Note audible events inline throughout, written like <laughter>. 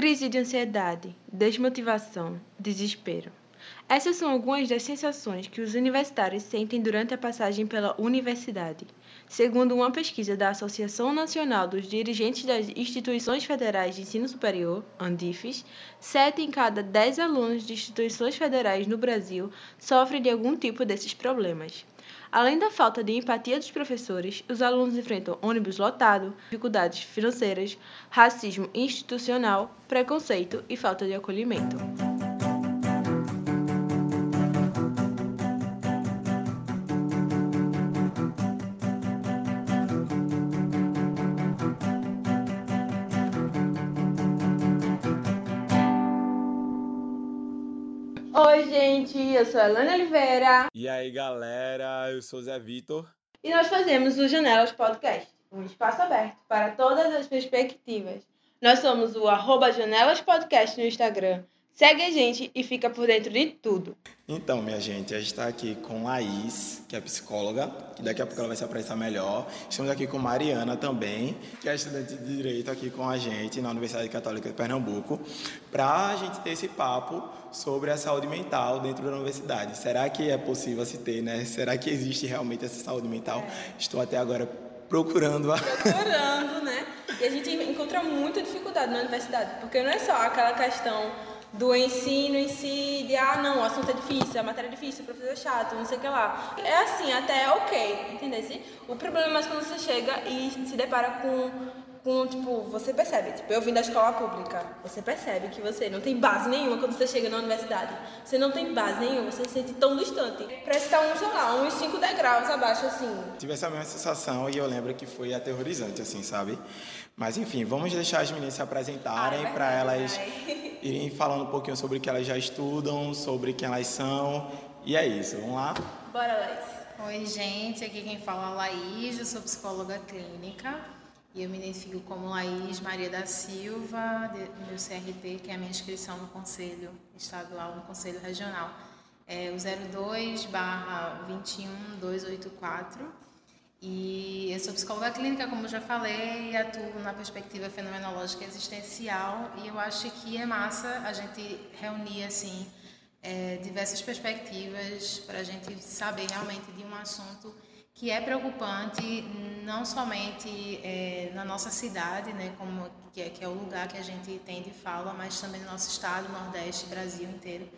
crise de ansiedade, desmotivação, desespero. Essas são algumas das sensações que os universitários sentem durante a passagem pela universidade. Segundo uma pesquisa da Associação Nacional dos Dirigentes das Instituições Federais de Ensino Superior, ANDIFES, 7 em cada 10 alunos de instituições federais no Brasil sofrem de algum tipo desses problemas. Além da falta de empatia dos professores, os alunos enfrentam ônibus lotado, dificuldades financeiras, racismo institucional, preconceito e falta de acolhimento. Eu sou a Elane Oliveira. E aí, galera, eu sou o Zé Vitor. E nós fazemos o Janelas Podcast, um espaço aberto para todas as perspectivas. Nós somos o arroba Janelas Podcast no Instagram, Segue a gente e fica por dentro de tudo. Então, minha gente, a gente está aqui com Laís, que é psicóloga, que daqui a pouco ela vai se apresentar melhor. Estamos aqui com Mariana também, que é estudante de Direito aqui com a gente na Universidade Católica de Pernambuco, para a gente ter esse papo sobre a saúde mental dentro da universidade. Será que é possível se ter, né? Será que existe realmente essa saúde mental? É. Estou até agora procurando. Procurando, né? E a gente encontra muita dificuldade na universidade, porque não é só aquela questão do ensino em si, de ah, não, o assunto é difícil, a matéria é difícil, o professor é chato, não sei o que lá. É assim, até é ok, entendeu? O problema é quando você chega e se depara com com, tipo, você percebe, tipo, eu vim da escola pública, você percebe que você não tem base nenhuma quando você chega na universidade. Você não tem base nenhuma, você se sente tão distante. Parece estar um, sei lá, uns 5 degraus abaixo, assim. Tive essa mesma sensação e eu lembro que foi aterrorizante, assim, sabe? Mas enfim, vamos deixar as meninas se apresentarem ah, para elas irem falando um pouquinho sobre o que elas já estudam, sobre quem elas são. E é isso, vamos lá? Bora, Laís. Oi, gente, aqui quem fala é a Laís, eu sou psicóloga clínica e eu me identifico como Laís Maria da Silva, do meu CRP, que é a minha inscrição no Conselho Estadual, no Conselho Regional. É o 02 barra 21284 e eu sou psicóloga clínica, como já falei, e atuo na perspectiva fenomenológica existencial. E eu acho que é massa a gente reunir assim é, diversas perspectivas para a gente saber realmente de um assunto que é preocupante não somente é, na nossa cidade, né, como que é, que é o lugar que a gente tem de fala, mas também no nosso estado, Nordeste, Brasil inteiro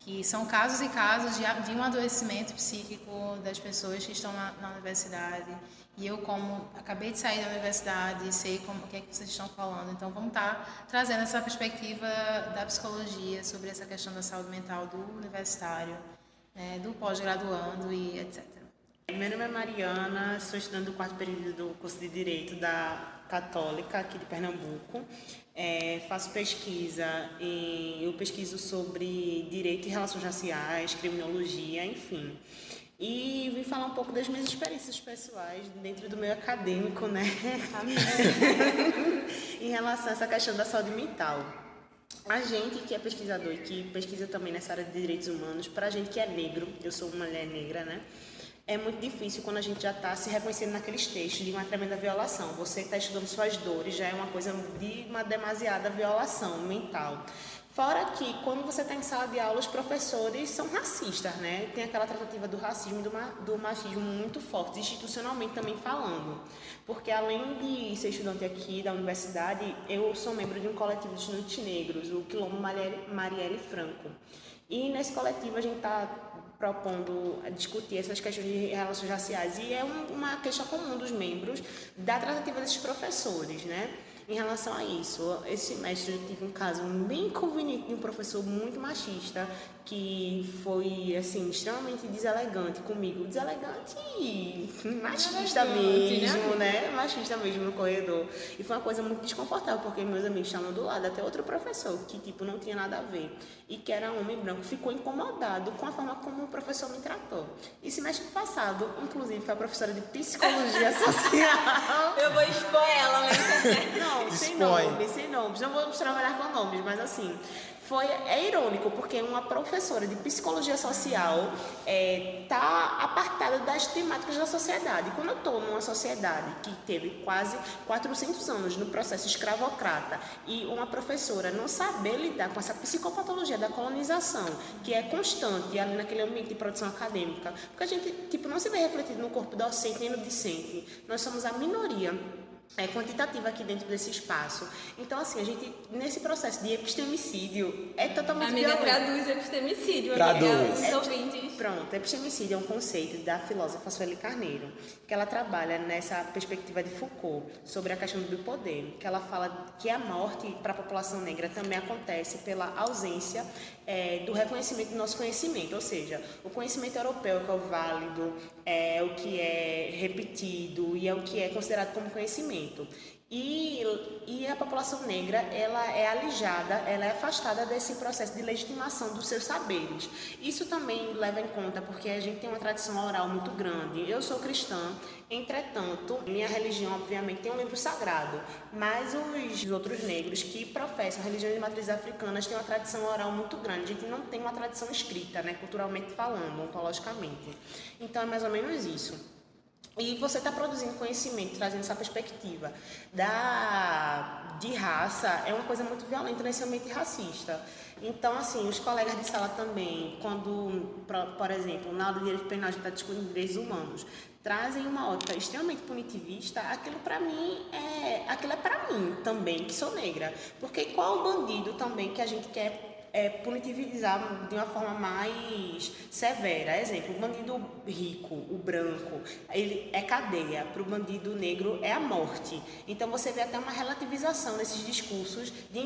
que são casos e casos de, de um adoecimento psíquico das pessoas que estão na, na, universidade. E eu, como acabei de sair da universidade, sei como, o que é que vocês estão falando. Então, vamos estar tá trazendo essa perspectiva da psicologia sobre essa questão da saúde mental do universitário, né, do pós-graduando e etc. Meu nome é Mariana, sou estudante do quarto período do curso de Direito da Católica aqui de Pernambuco é, faço pesquisa, em, eu pesquiso sobre direito e relações raciais, criminologia, enfim. E vim falar um pouco das minhas experiências pessoais dentro do meio acadêmico, né? <laughs> em relação a essa questão da saúde mental. A gente que é pesquisador e que pesquisa também nessa área de direitos humanos, para a gente que é negro, eu sou uma mulher negra, né? É muito difícil quando a gente já está se reconhecendo naqueles textos de uma tremenda violação. Você está estudando suas dores, já é uma coisa de uma demasiada violação mental. Fora que, quando você está em sala de aula, os professores são racistas, né? Tem aquela tratativa do racismo e do, machismo muito forte, institucionalmente também falando. Porque, além de ser estudante aqui da universidade, eu sou membro de um coletivo de estudantes negros, o Quilombo Marielle Franco. E nesse coletivo a gente está propondo discutir essas questões de relações raciais e é um, uma questão comum dos membros da tratativa desses professores, né? Em relação a isso, esse semestre eu tive um caso bem inconveniente de um professor muito machista que foi assim extremamente deselegante comigo, deselegante e machista mesmo, né? Machista mesmo no corredor. E foi uma coisa muito desconfortável porque meus amigos estavam do lado, até outro professor que tipo não tinha nada a ver e que era homem branco ficou incomodado com a forma como o professor me tratou. E semestre passado, inclusive, foi a professora de psicologia <laughs> social. Eu vou expor ela, né? Não, sem nomes, sem nomes. Não vamos trabalhar com nomes, mas assim, foi é irônico, porque uma professora de psicologia social está é, apartada das temáticas da sociedade. Quando eu estou numa sociedade que teve quase 400 anos no processo escravocrata e uma professora não saber lidar com essa psicopatologia da colonização, que é constante ali naquele ambiente de produção acadêmica, porque a gente tipo, não se vê refletido no corpo docente nem no discente. Nós somos a minoria é, quantitativa aqui dentro desse espaço. Então, assim, a gente, nesse processo de epistemicídio, é totalmente Amiga, violento. traduz epistemicídio. Traduz. Amiga, ouvintes. Pronto, epistemicídio é um conceito da filósofa Sueli Carneiro, que ela trabalha nessa perspectiva de Foucault sobre a questão do poder, que ela fala que a morte para a população negra também acontece pela ausência é, do reconhecimento do nosso conhecimento, ou seja, o conhecimento europeu que é o válido, é o que é repetido e é o que é considerado como conhecimento. E, e a população negra ela é alijada, ela é afastada desse processo de legitimação dos seus saberes. Isso também leva em conta porque a gente tem uma tradição oral muito grande. Eu sou cristã, entretanto, minha religião obviamente tem um livro sagrado, mas os outros negros que professam religiões de matriz africanas têm uma tradição oral muito grande. A gente não tem uma tradição escrita, né, culturalmente falando, ontologicamente. Então é mais ou menos isso. E você está produzindo conhecimento, trazendo essa perspectiva da, de raça, é uma coisa muito violenta nesse ambiente racista. Então, assim, os colegas de sala também, quando, por exemplo, na aula de direito penal a gente está discutindo direitos humanos, trazem uma ótica extremamente punitivista, aquilo para mim é, aquilo é para mim também, que sou negra. Porque qual o bandido também que a gente quer é, punitivizar de uma forma mais severa. Exemplo, o bandido rico, o branco, ele é cadeia, para o bandido negro é a morte. Então você vê até uma relativização nesses discursos de,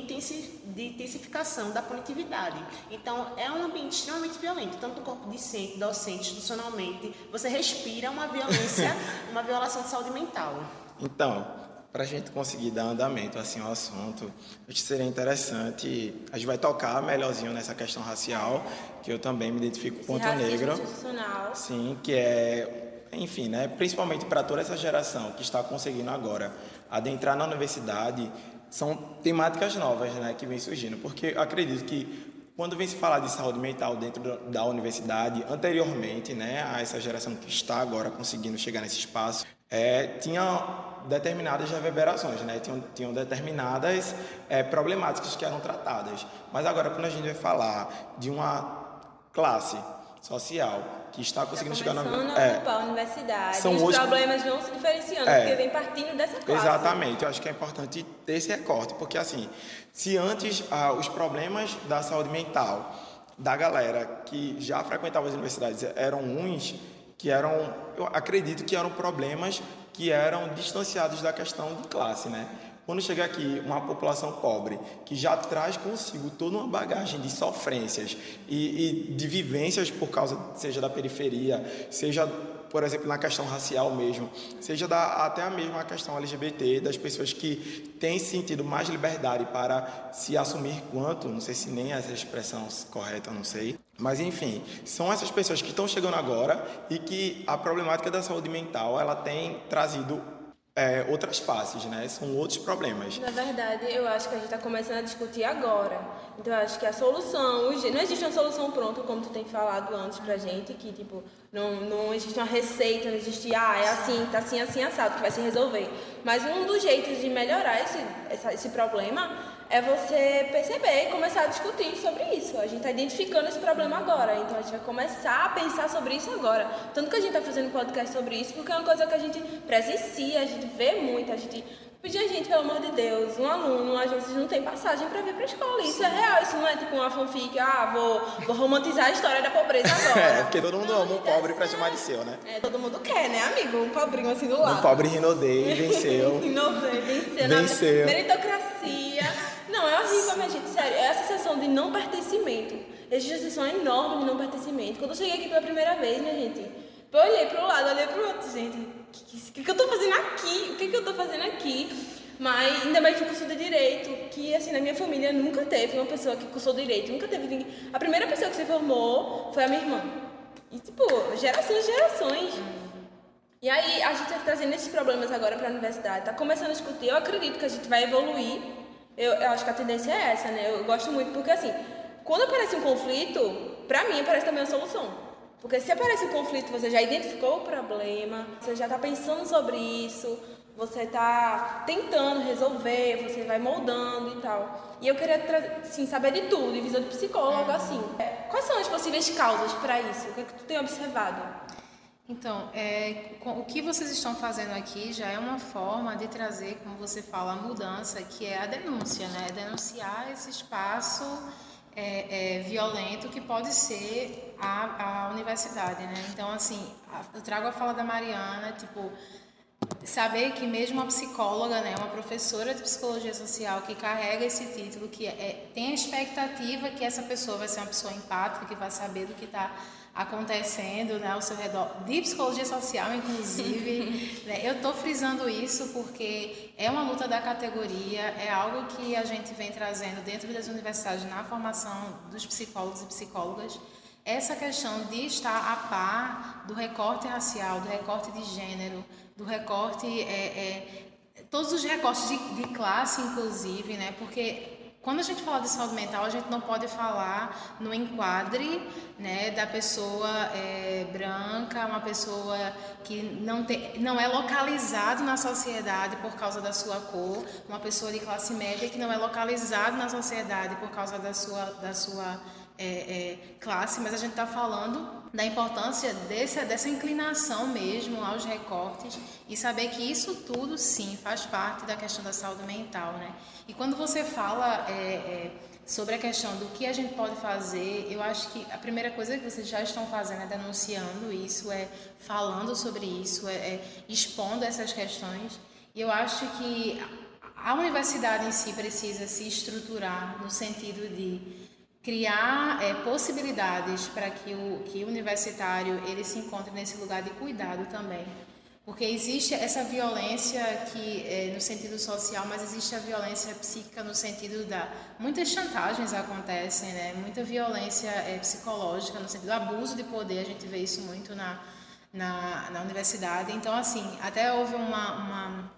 intensificação da punitividade. Então é um ambiente extremamente violento, tanto no corpo docente, docente, institucionalmente, você respira uma violência, <laughs> uma violação de saúde mental. Então, para a gente conseguir dar andamento assim ao assunto, acho que seria interessante. A gente vai tocar melhorzinho nessa questão racial, que eu também me identifico com ponto negro. Sim, que é, enfim, né, principalmente para toda essa geração que está conseguindo agora adentrar na universidade, são temáticas novas, né, que vem surgindo, porque acredito que quando vem se falar de saúde mental dentro da universidade, anteriormente, né, a essa geração que está agora conseguindo chegar nesse espaço, é, tinha determinadas reverberações, né? tinham, tinham determinadas é, problemáticas que eram tratadas. Mas agora, quando a gente vai falar de uma classe social que está conseguindo tá chegar na é, a universidade, os hoje... problemas vão se diferenciando, é, porque vem partindo dessa classe. Exatamente, eu acho que é importante ter esse recorte, porque assim, se antes ah, os problemas da saúde mental da galera que já frequentava as universidades eram uns que eram, eu acredito que eram problemas que eram distanciados da questão de classe, né? Quando chega aqui uma população pobre que já traz consigo toda uma bagagem de sofrências e, e de vivências por causa, seja da periferia, seja por exemplo, na questão racial mesmo, seja da, até a mesma questão LGBT, das pessoas que têm sentido mais liberdade para se assumir quanto, não sei se nem essa expressão correta, não sei, mas enfim, são essas pessoas que estão chegando agora e que a problemática da saúde mental ela tem trazido é, outras faces, né? São outros problemas. Na verdade, eu acho que a gente está começando a discutir agora. Então, eu acho que a solução, não existe uma solução pronta, como tu tem falado antes pra gente, que tipo não, não existe uma receita, não existe, ah, é assim, tá assim, assim assado que vai se resolver. Mas um dos jeitos de melhorar esse, esse problema é você perceber e começar a discutir sobre isso. A gente está identificando esse problema agora, então a gente vai começar a pensar sobre isso agora. Tanto que a gente está fazendo podcast sobre isso, porque é uma coisa que a gente presencia, a gente vê muito, a gente pedir a gente, pelo amor de Deus, um aluno às vezes não tem passagem para vir para a escola. Isso Sim. é real, isso não é tipo uma fanfic, ah, vou, vou romantizar a história da pobreza <laughs> agora. é, porque todo mundo ama um pobre para chamar de seu, né? É, todo mundo quer, né, amigo? Um pobrinho assim do lado. Um pobre Rinodei <laughs> venceu. Rinodei venceu. Venceu. Meritocracia. Não, é horrível, minha gente, sério. É a sensação de não pertencimento. Existe uma sensação enorme de não pertencimento. Quando eu cheguei aqui pela primeira vez, minha gente, eu olhei para um lado, olhei para o outro, gente. O que, que, que, eu tô fazendo aqui? O que, que eu tô fazendo aqui? Mas ainda mais que curso de direito, que assim, na minha família nunca teve uma pessoa que cursou direito, nunca teve ninguém. A primeira pessoa que se formou foi a minha irmã. E tipo, gerações e gerações. E aí a gente está trazendo esses problemas agora para a universidade, está começando a discutir. Eu acredito que a gente vai evoluir Eu, eu acho que a tendência é essa, né? Eu gosto muito porque, assim, quando aparece um conflito, pra mim aparece também a solução. Porque se aparece um conflito, você já identificou o problema, você já está pensando sobre isso, você está tentando resolver, você vai moldando e tal. E eu queria assim, saber de tudo, de visão de psicólogo, assim. Quais são as possíveis causas para isso? O que, é que tu tem observado? Então, é, o que vocês estão fazendo aqui já é uma forma de trazer, como você fala, a mudança, que é a denúncia, né? Denunciar esse espaço é, é, violento que pode ser a, a universidade, né? Então, assim, eu trago a fala da Mariana, tipo, saber que mesmo uma psicóloga, né, uma professora de psicologia social que carrega esse título, que é, tem a expectativa que essa pessoa vai ser uma pessoa empática, que vai saber do que está acontecendo né, ao seu redor, de psicologia social, inclusive. <laughs> né, eu estou frisando isso porque é uma luta da categoria, é algo que a gente vem trazendo dentro das universidades na formação dos psicólogos e psicólogas. Essa questão de estar a par do recorte racial, do recorte de gênero, do recorte, é, é todos os recortes de, de classe, inclusive, né? Porque quando a gente fala de saúde mental, a gente não pode falar no enquadre né, da pessoa é, branca, uma pessoa que não, tem, não é localizado na sociedade por causa da sua cor, uma pessoa de classe média que não é localizado na sociedade por causa da sua, da sua é, é, classe, mas a gente está falando da importância desse, dessa inclinação mesmo aos recortes e saber que isso tudo sim faz parte da questão da saúde mental, né? E quando você fala é, é, sobre a questão do que a gente pode fazer, eu acho que a primeira coisa que vocês já estão fazendo é denunciando isso, é falando sobre isso, é, é expondo essas questões. E eu acho que a universidade em si precisa se estruturar no sentido de criar é, possibilidades para que o, que o universitário ele se encontre nesse lugar de cuidado também porque existe essa violência que é, no sentido social, mas existe a violência psíquica no sentido da muitas chantagens acontecem, né? Muita violência é, psicológica no sentido do abuso de poder, a gente vê isso muito na na, na universidade. Então assim, até houve uma, uma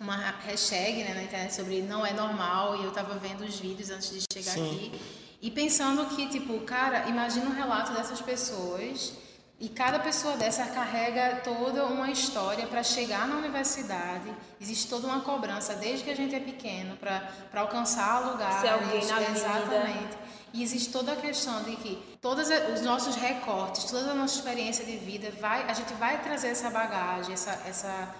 uma hashtag né, na internet sobre não é normal e eu estava vendo os vídeos antes de chegar Sim. aqui e pensando que tipo cara imagina o um relato dessas pessoas e cada pessoa dessa carrega toda uma história para chegar na universidade. Existe toda uma cobrança desde que a gente é pequeno para alcançar lugares. Ser alguém na exatamente. Vida. E existe toda a questão de que todos os nossos recortes, toda a nossa experiência de vida, vai, a gente vai trazer essa bagagem, essa, essa,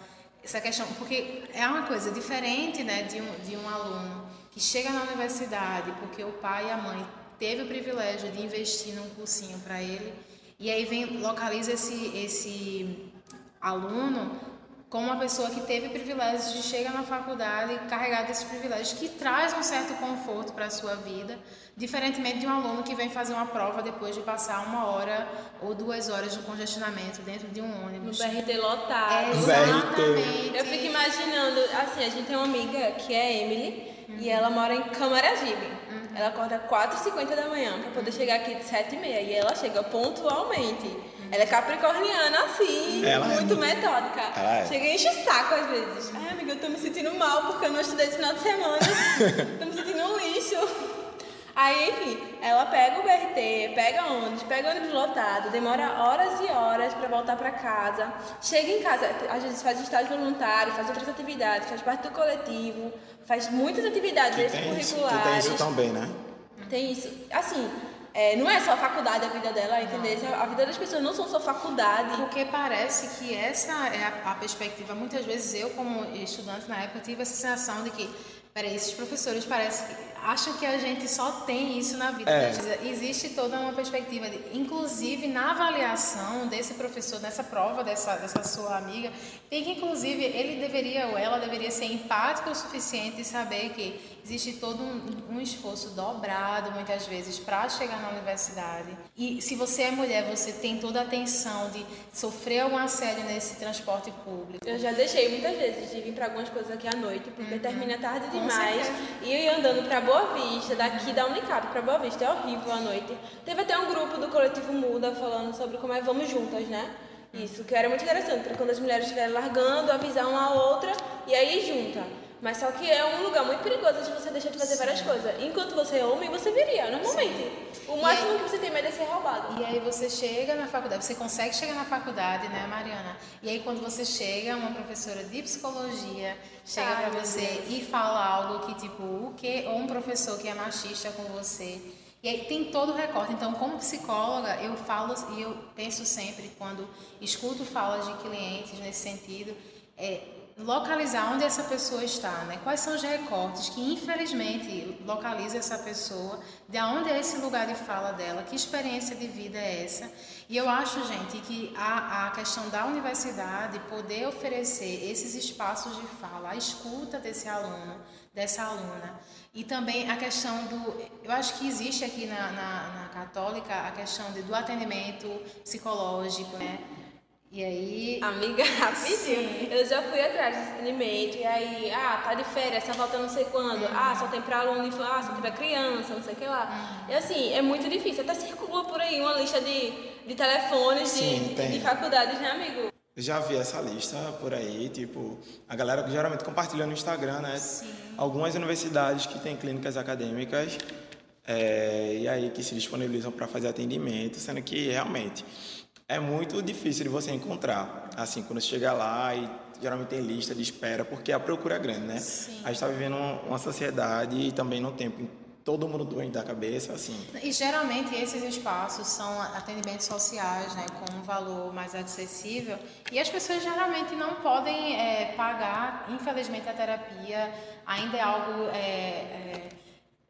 essa questão, porque é uma coisa diferente né, de, um, de um aluno que chega na universidade porque o pai e a mãe teve o privilégio de investir num cursinho para ele e aí vem localiza esse esse aluno como uma pessoa que teve privilégios de chegar na faculdade carregado desses privilégios, que traz um certo conforto para a sua vida, diferentemente de um aluno que vem fazer uma prova depois de passar uma hora ou duas horas de congestionamento dentro de um ônibus. No BRT lotado. Exatamente. Eu fico imaginando, assim, a gente tem uma amiga que é Emily, uhum. e ela mora em Camaragibe. Ela acorda 4h50 da manhã para poder chegar aqui de 7h30 e ela chega pontualmente. Ela é capricorniana assim, ela é muito é metódica. É. Chega e enche o saco às vezes. Ai, amiga, eu tô me sentindo mal porque eu não estudei esse final de semana. <laughs> tô me sentindo. Aí, enfim, ela pega o BRT, pega ônibus, pega ônibus lotado, demora horas e horas para voltar para casa. Chega em casa, às vezes faz estágio voluntário, faz outras atividades, faz parte do coletivo, faz muitas atividades extracurriculares. Isso, tem isso também, né? Tem isso. Assim, é, não é só a faculdade a vida dela, entendeu? A vida das pessoas não são só faculdade. Porque parece que essa é a, a perspectiva. Muitas vezes eu, como estudante na época, tive essa sensação de que, peraí, esses professores parecem que acham que a gente só tem isso na vida. É. Existe toda uma perspectiva, de, inclusive na avaliação desse professor, nessa prova dessa, dessa sua amiga, tem que inclusive ele deveria ou ela deveria ser empática o suficiente e saber que existe todo um, um esforço dobrado muitas vezes para chegar na universidade. E se você é mulher, você tem toda a atenção de sofrer algum assédio nesse transporte público. Eu já deixei muitas vezes de vir para algumas coisas aqui à noite, porque uhum. termina tarde demais. E eu ia andando para Boa Vista, daqui da Unicap para Boa Vista, é horrível a noite. Teve até um grupo do coletivo Muda falando sobre como é Vamos Juntas, né? Isso, que era muito interessante, para quando as mulheres estiverem largando, avisar uma a outra e aí junta. Mas só que é um lugar muito perigoso de você deixar de fazer várias coisas. Enquanto você é homem, você viria, normalmente. O máximo aí- que você tem medo é ser roubado. E aí você chega na faculdade, você consegue chegar na faculdade, né, Mariana? E aí quando você chega, uma professora de psicologia chega Ai, pra você e fala algo que tipo, o quê? Ou um professor que é machista com você. E aí tem todo o recorte. Então, como psicóloga, eu falo e eu penso sempre quando escuto falas de clientes nesse sentido, é localizar onde essa pessoa está, né? Quais são os recortes que infelizmente localizam essa pessoa, de onde é esse lugar de fala dela, que experiência de vida é essa? E eu acho, gente, que a, a questão da universidade poder oferecer esses espaços de fala, a escuta desse aluno, dessa aluna, e também a questão do, eu acho que existe aqui na, na, na católica a questão de, do atendimento psicológico, né? E aí Amiga, <laughs> rapidinho. Eu já fui atrás desse atendimento. E aí, ah, tá de férias, só falta não sei quando. Ah, só tem pra aluno, ah, só tem pra criança, não sei o que lá. E assim, é muito difícil. Até circula por aí uma lista de, de telefones Sim, de, tem. de faculdades, né, amigo? Eu já vi essa lista por aí, tipo, a galera geralmente compartilha no Instagram, né? Algumas universidades que têm clínicas acadêmicas é, e aí que se disponibilizam para fazer atendimento, sendo que realmente é muito difícil de você encontrar. Assim, quando você chega lá e geralmente tem lista de espera, porque a procura é grande, né? A gente está vivendo uma sociedade e também num tempo em todo mundo doente da cabeça, assim. E geralmente esses espaços são atendimentos sociais, né, com um valor mais acessível. E as pessoas geralmente não podem é, pagar, infelizmente a terapia ainda é algo é, é,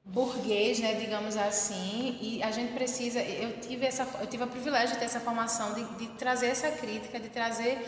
burguês, né, digamos assim. E a gente precisa. Eu tive essa, eu tive o privilégio de ter essa formação, de, de trazer essa crítica, de trazer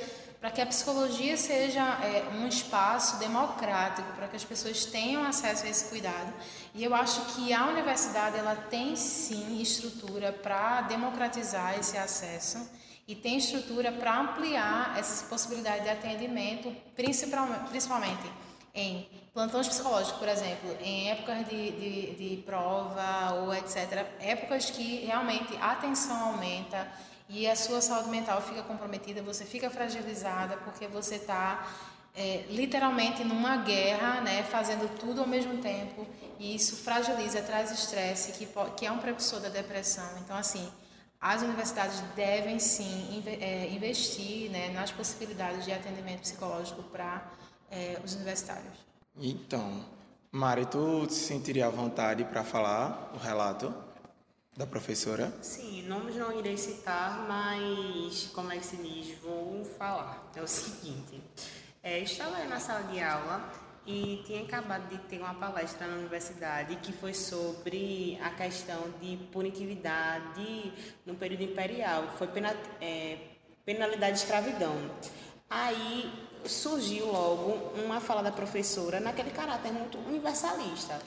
para que a psicologia seja é, um espaço democrático, para que as pessoas tenham acesso a esse cuidado. E eu acho que a universidade ela tem sim estrutura para democratizar esse acesso e tem estrutura para ampliar essas possibilidades de atendimento, principalmente, em plantões psicológicos, por exemplo, em épocas de, de, de prova ou etc. Épocas que realmente a atenção aumenta e a sua saúde mental fica comprometida, você fica fragilizada porque você está é, literalmente numa guerra, né, fazendo tudo ao mesmo tempo e isso fragiliza, traz estresse, que, que é um precursor da depressão. Então, assim, as universidades devem sim é, investir né, nas possibilidades de atendimento psicológico para é, os universitários. Então, Mari, tu se sentiria à vontade para falar o relato da professora? Sim, nomes não irei citar, mas como é que se diz? Vou falar. É o seguinte: é, estava na sala de aula e tinha acabado de ter uma palestra na universidade que foi sobre a questão de punitividade no período imperial, foi pena, é, penalidade de escravidão. Aí surgiu logo uma fala da professora naquele caráter muito universalista.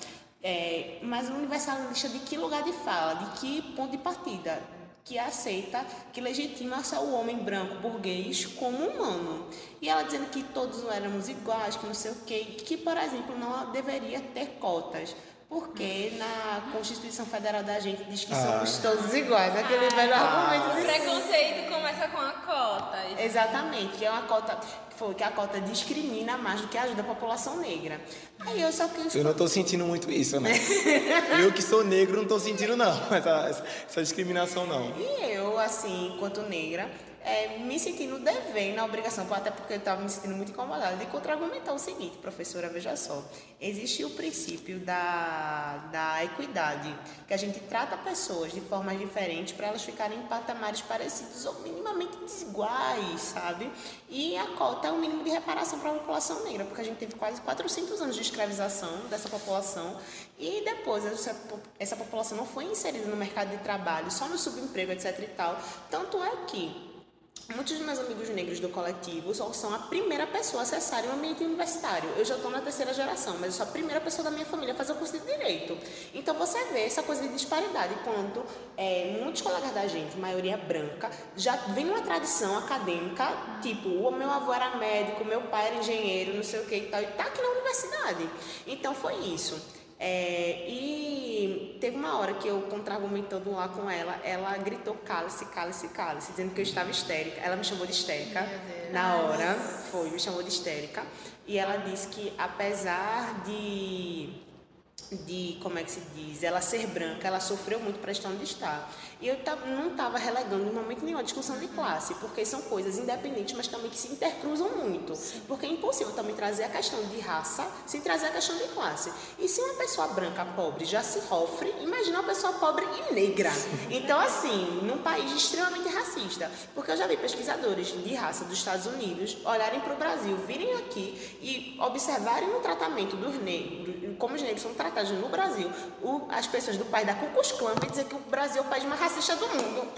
É, mas universalista de que lugar de fala, de que ponto de partida? Que aceita, que legitima só o homem branco burguês como humano. E ela dizendo que todos éramos iguais, que não sei o quê, que, por exemplo, não deveria ter cotas. Porque na Constituição Federal da gente diz que somos todos iguais. Aquele velho argumento O de preconceito começa com a cota. Exatamente, que é uma cota que foi que a cota discrimina mais do que ajuda a população negra. Aí eu só que Eu não tô sentindo muito isso, né? <laughs> eu que sou negro não tô sentindo não, <laughs> essa, essa discriminação não. E eu, assim, enquanto negra, é, me sentindo devendo a obrigação, até porque eu estava me sentindo muito incomodada, de contra-argumentar o seguinte, professora, veja só. Existe o princípio da, da equidade, que a gente trata pessoas de formas diferentes para elas ficarem em patamares parecidos ou minimamente desiguais, sabe? E a cota é o mínimo de reparação para a população negra, porque a gente teve quase 400 anos de escravização dessa população e depois essa, essa população não foi inserida no mercado de trabalho, só no subemprego, etc e tal. Tanto é que Muitos dos meus amigos negros do coletivo só são a primeira pessoa a acessarem o ambiente universitário. Eu já estou na terceira geração, mas eu sou a primeira pessoa da minha família a fazer o curso de Direito. Então você vê essa coisa de disparidade, quando é, muitos colegas da gente, maioria branca, já vem uma tradição acadêmica, tipo, o meu avô era médico, meu pai era engenheiro, não sei o que e tal, e tá aqui na universidade. Então foi isso. É, e teve uma hora que eu, contra-argumentando lá com ela, ela gritou cálice, cálice, cálice, dizendo que eu estava histérica. Ela me chamou de histérica. Na hora, foi, me chamou de histérica. E ela disse que apesar de de, como é que se diz, ela ser branca, ela sofreu muito para onde está. E eu não estava relegando em momento nenhum a discussão de classe, porque são coisas independentes, mas também que se intercruzam muito. Porque é impossível também trazer a questão de raça sem trazer a questão de classe. E se uma pessoa branca pobre já se sofre, imagina uma pessoa pobre e negra. Então, assim, num país extremamente racista. Porque eu já vi pesquisadores de raça dos Estados Unidos olharem para o Brasil, virem aqui e observarem o tratamento dos negros, como os negros são tratados no Brasil, as pessoas do país da Ku Klux Klan vão dizer que o Brasil é o país mais racista do mundo. <laughs>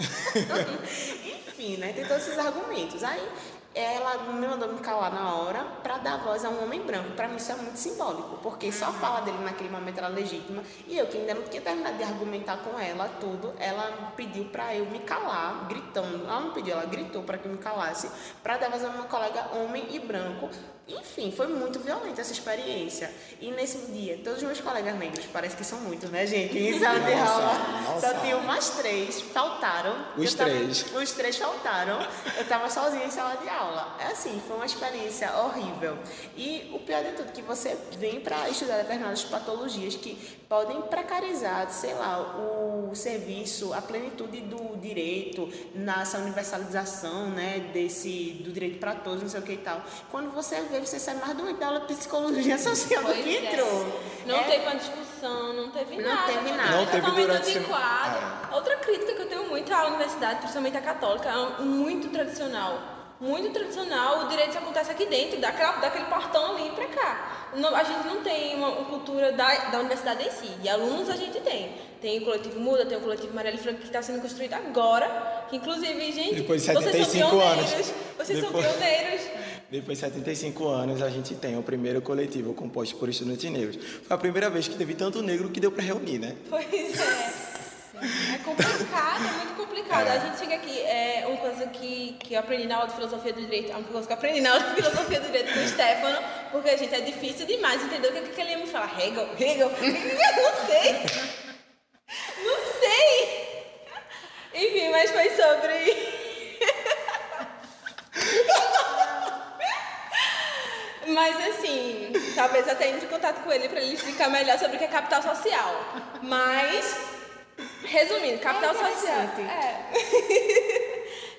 Enfim, né? Tem todos esses argumentos. Aí ela me mandou me calar na hora para dar voz a um homem branco. Para mim isso é muito simbólico, porque só a fala dele naquele momento era legítima. E eu, que ainda não tinha terminado de argumentar com ela tudo, ela pediu para eu me calar, gritando. Ela não pediu, ela gritou para que eu me calasse, para dar voz a meu colega homem e branco. Enfim, foi muito violenta essa experiência. E nesse dia, todos os meus colegas negros, parece que são muitos, né, gente? Em sala de aula, só tinha umas três, faltaram. Os tava, três. Os três faltaram. Eu estava sozinha em sala de aula. É assim, foi uma experiência horrível. E o pior de tudo, que você vem para estudar determinadas patologias que podem precarizar, sei lá, o serviço, a plenitude do direito, nessa universalização, né, desse, do direito para todos, não sei o que e tal. Quando você vê você sai mais doente da aula de psicologia social pois do que é. entrou. Não é. teve uma discussão, não teve não nada. Teve nada. Não teve durante adequado. É. Outra crítica que eu tenho muito à universidade, principalmente a católica, é muito tradicional muito tradicional, o direito acontece aqui dentro, daquela, daquele portão ali para cá. Não, a gente não tem uma, uma, cultura da, da universidade em si, e alunos a gente tem. Tem o coletivo Muda, tem o coletivo Marielle Franco que está sendo construído agora, que inclusive, gente, Depois de 75 vocês anos. Vocês Depois... são pioneiros. Depois de 75 anos, a gente tem o primeiro coletivo composto por estudantes negros. Foi a primeira vez que teve tanto negro que deu para reunir, né? Pois é. É complicado, é muito complicado. É. A gente chega aqui, é uma coisa que, que eu aprendi na aula de filosofia do direito, é uma coisa que eu aprendi na aula de filosofia do direito com o Stefano, porque a gente é difícil demais entender o que, que ele ia me falar. Hegel? Hegel? <laughs> Não sei. Não sei. Enfim, mas foi sobre. Mas assim, talvez até entre em contato com ele para ele explicar melhor sobre o que é capital social. Mas Resumindo, capital é social. É.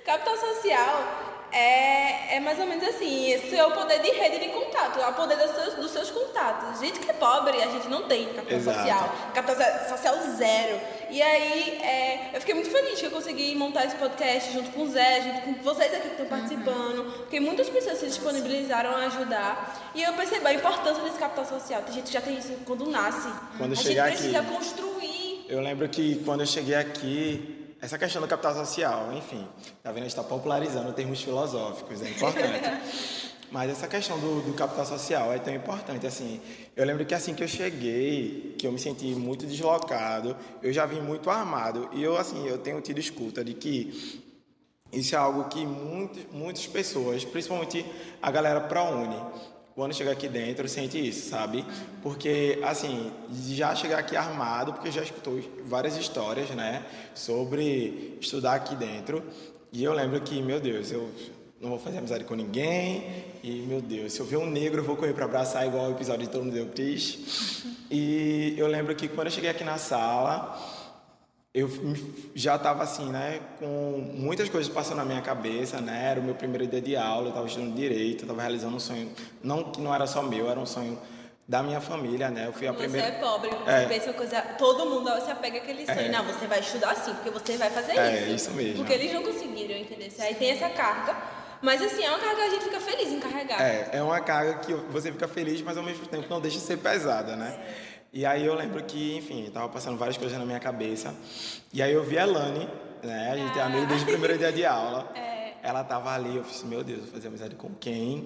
<laughs> capital social é, é mais ou menos assim, esse é o poder de rede de contato, é o poder dos seus, dos seus contatos. Gente que é pobre, a gente não tem capital Exato. social. Capital social zero. E aí, é, eu fiquei muito feliz que eu consegui montar esse podcast junto com o Zé, junto com vocês aqui que estão participando, uhum. porque muitas pessoas se disponibilizaram a ajudar. E eu percebi a importância desse capital social. A gente já tem isso quando nasce. Quando a gente precisa aqui. construir. Eu lembro que quando eu cheguei aqui, essa questão do capital social, enfim, tá vendo? A gente está popularizando termos filosóficos, é importante. <laughs> Mas essa questão do, do, capital social é tão importante, assim, eu lembro que assim que eu cheguei, que eu me senti muito deslocado, eu já vim muito armado, e eu, assim, eu tenho tido escuta de que isso é algo que muito, muitas pessoas, principalmente a galera ProUni, quando chega aqui dentro, sente isso, sabe? Porque, assim, já chegar aqui armado, porque já escutou várias histórias, né, sobre estudar aqui dentro. E eu lembro que, meu Deus, eu não vou fazer amizade com ninguém. E, meu Deus, se eu ver um negro, eu vou correr para abraçar, igual o episódio de Todo Mundo Deu Cris. E eu lembro que quando eu cheguei aqui na sala, eu já estava assim, né, com muitas coisas passando na minha cabeça, né? Era o meu primeiro dia de aula, eu estava estudando direito, estava realizando um sonho, não que não era só meu, era um sonho da minha família, né? Eu fui a você primeira. Você é pobre, você é. pensa coisa, todo mundo se apega àquele sonho. É. Não, você vai estudar assim, porque você vai fazer é, isso. É isso mesmo. Porque eles não conseguiram, entender? Aí tem essa carga. Mas assim, é uma carga que a gente fica feliz em carregar. É, é uma carga que você fica feliz, mas ao mesmo tempo não deixa de ser pesada, né? É. E aí eu lembro que, enfim, tava passando várias coisas na minha cabeça. E aí eu vi a Lani, né? A gente é amigo desde o primeiro dia de aula. <laughs> É. Ela tava ali, eu falei, meu Deus, vou fazer amizade com quem?